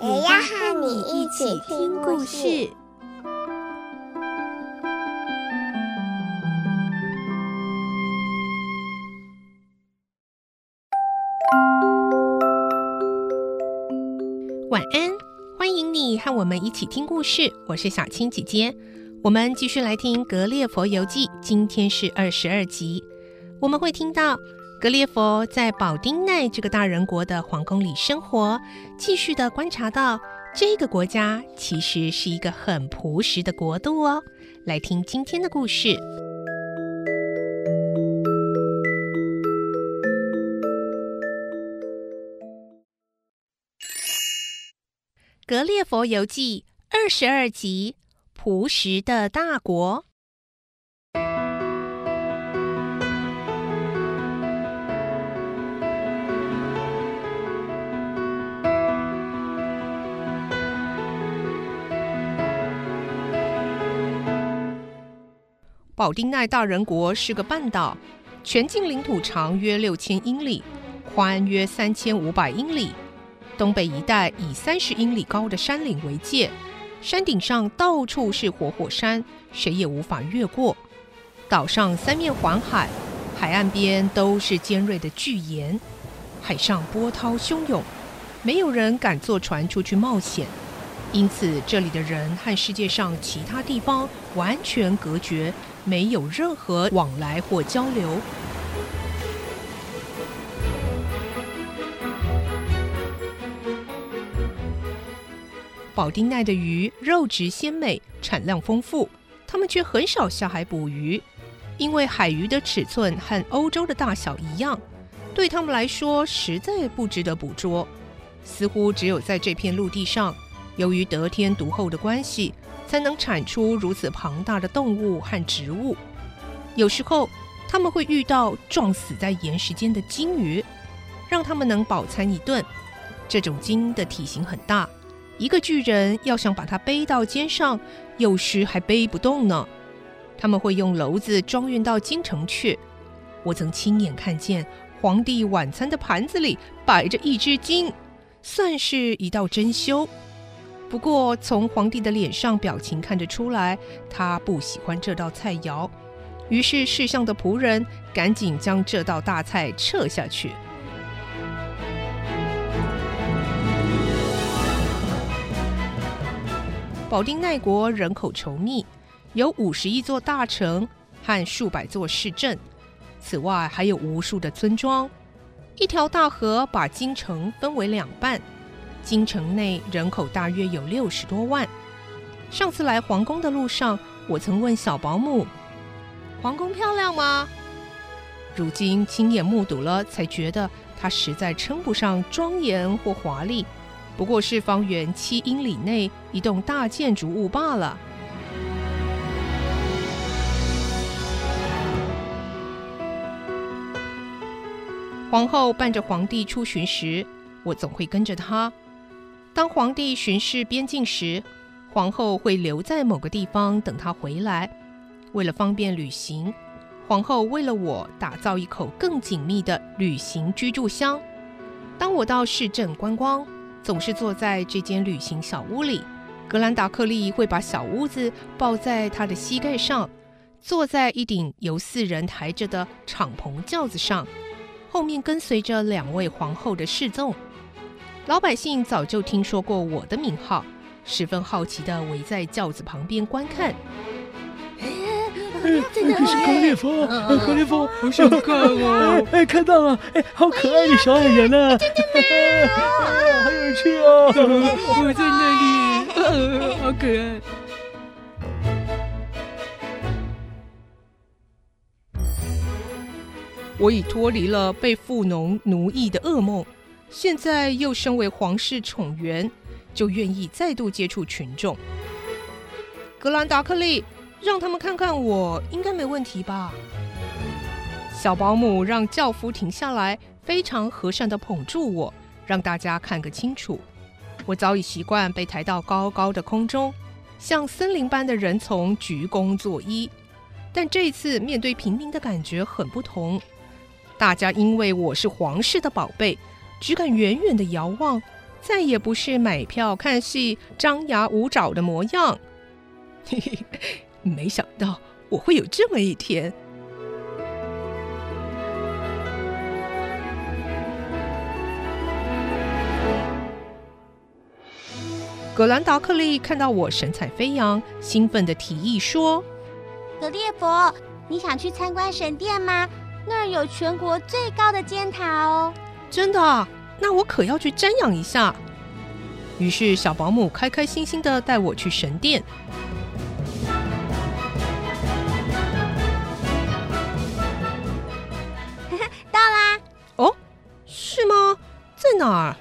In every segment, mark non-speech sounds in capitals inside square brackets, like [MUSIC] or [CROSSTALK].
也要和你一起听故事。晚安，欢迎你和我们一起听故事。我是小青姐姐，我们继续来听《格列佛游记》，今天是二十二集。我们会听到格列佛在保丁奈这个大人国的皇宫里生活，继续的观察到这个国家其实是一个很朴实的国度哦。来听今天的故事。《格列佛游记》二十二集：朴实的大国。保丁奈大人国是个半岛，全境领土长约六千英里，宽约三千五百英里。东北一带以三十英里高的山岭为界，山顶上到处是活火山，谁也无法越过。岛上三面环海，海岸边都是尖锐的巨岩，海上波涛汹涌，没有人敢坐船出去冒险。因此，这里的人和世界上其他地方完全隔绝，没有任何往来或交流。保丁奈的鱼肉质鲜美，产量丰富，他们却很少下海捕鱼，因为海鱼的尺寸和欧洲的大小一样，对他们来说实在不值得捕捉。似乎只有在这片陆地上，由于得天独厚的关系，才能产出如此庞大的动物和植物。有时候他们会遇到撞死在岩石间的鲸鱼，让他们能饱餐一顿。这种鲸的体型很大。一个巨人要想把它背到肩上，有时还背不动呢。他们会用篓子装运到京城去。我曾亲眼看见皇帝晚餐的盘子里摆着一只鲸，算是一道珍馐。不过从皇帝的脸上表情看得出来，他不喜欢这道菜肴。于是侍上的仆人赶紧将这道大菜撤下去。保定奈国人口稠密，有五十一座大城和数百座市镇，此外还有无数的村庄。一条大河把京城分为两半，京城内人口大约有六十多万。上次来皇宫的路上，我曾问小保姆：“皇宫漂亮吗？”如今亲眼目睹了，才觉得它实在称不上庄严或华丽。不过是方圆七英里内一栋大建筑物罢了。皇后伴着皇帝出巡时，我总会跟着她。当皇帝巡视边境时，皇后会留在某个地方等他回来。为了方便旅行，皇后为了我打造一口更紧密的旅行居住箱。当我到市镇观光，总是坐在这间旅行小屋里，格兰达克利会把小屋子抱在他的膝盖上，坐在一顶由四人抬着的敞篷轿子上，后面跟随着两位皇后的侍从。老百姓早就听说过我的名号，十分好奇的围在轿子旁边观看。哎，这是格列佛，格列佛，好想看哦！哎，看到了，哎，好可爱的小矮人啊！真的好有趣哦！我在那里，好可爱。我已脱离了被富农奴役的噩梦，现在又身为皇室宠员，就愿意再度接触群众。格兰达克利，让他们看看我，应该没问题吧？小保姆让轿夫停下来，非常和善地捧住我，让大家看个清楚。我早已习惯被抬到高高的空中，像森林般的人从鞠躬作揖。但这次面对平民的感觉很不同，大家因为我是皇室的宝贝，只敢远远地遥望，再也不是买票看戏、张牙舞爪的模样。[LAUGHS] 嘿嘿，没想到我会有这么一天。葛兰达克利看到我神采飞扬，兴奋地提议说：“格列佛，你想去参观神殿吗？那儿有全国最高的尖塔哦！”“真的？那我可要去瞻仰一下。”于是小保姆开开心心的带我去神殿。[LAUGHS] 到啦！哦，是吗？在哪儿？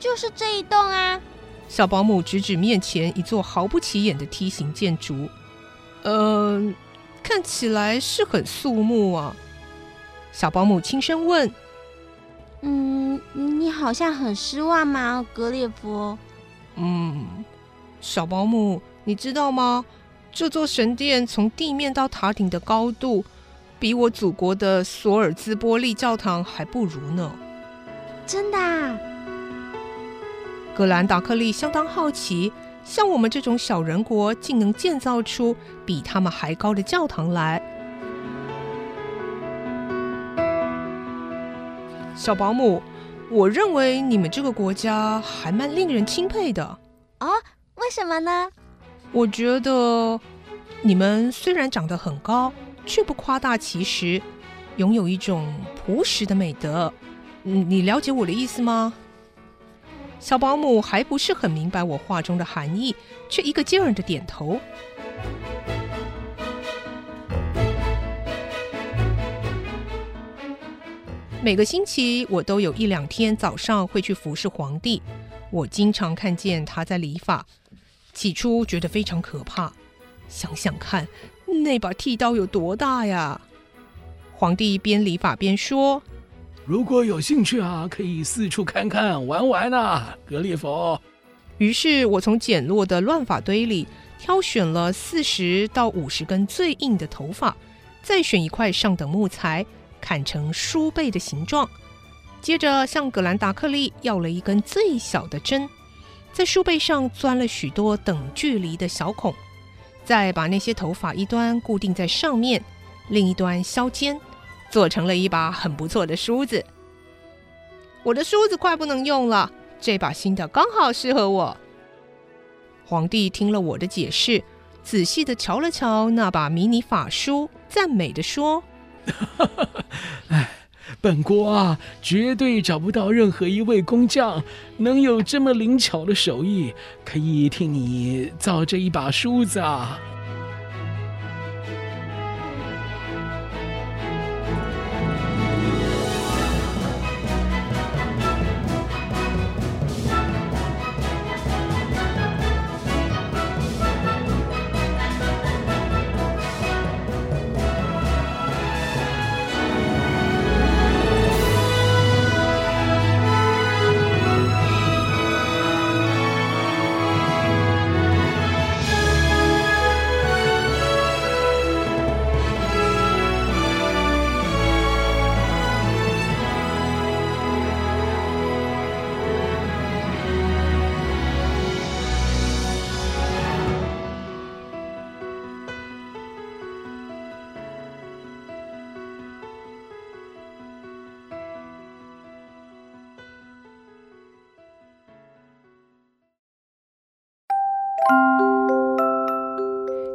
就是这一栋啊。小保姆指指面前一座毫不起眼的梯形建筑，嗯、呃，看起来是很肃穆啊。小保姆轻声问：“嗯，你好像很失望吗，格列佛？”“嗯，小保姆，你知道吗？这座神殿从地面到塔顶的高度，比我祖国的索尔兹波利教堂还不如呢。”“真的啊？”格兰达克利相当好奇，像我们这种小人国，竟能建造出比他们还高的教堂来。小保姆，我认为你们这个国家还蛮令人钦佩的。哦，为什么呢？我觉得你们虽然长得很高，却不夸大其词，拥有一种朴实的美德。嗯，你了解我的意思吗？小保姆还不是很明白我话中的含义，却一个劲儿的点头。每个星期，我都有一两天早上会去服侍皇帝。我经常看见他在理发，起初觉得非常可怕。想想看，那把剃刀有多大呀？皇帝边理发边说。如果有兴趣啊，可以四处看看玩玩呐、啊，格列佛。于是我从简陋的乱发堆里挑选了四十到五十根最硬的头发，再选一块上等木材，砍成梳背的形状。接着向格兰达克利要了一根最小的针，在梳背上钻了许多等距离的小孔，再把那些头发一端固定在上面，另一端削尖。做成了一把很不错的梳子。我的梳子快不能用了，这把新的刚好适合我。皇帝听了我的解释，仔细地瞧了瞧那把迷你法梳，赞美的说：“ [LAUGHS] 哎，本国啊，绝对找不到任何一位工匠能有这么灵巧的手艺，可以替你造这一把梳子啊。”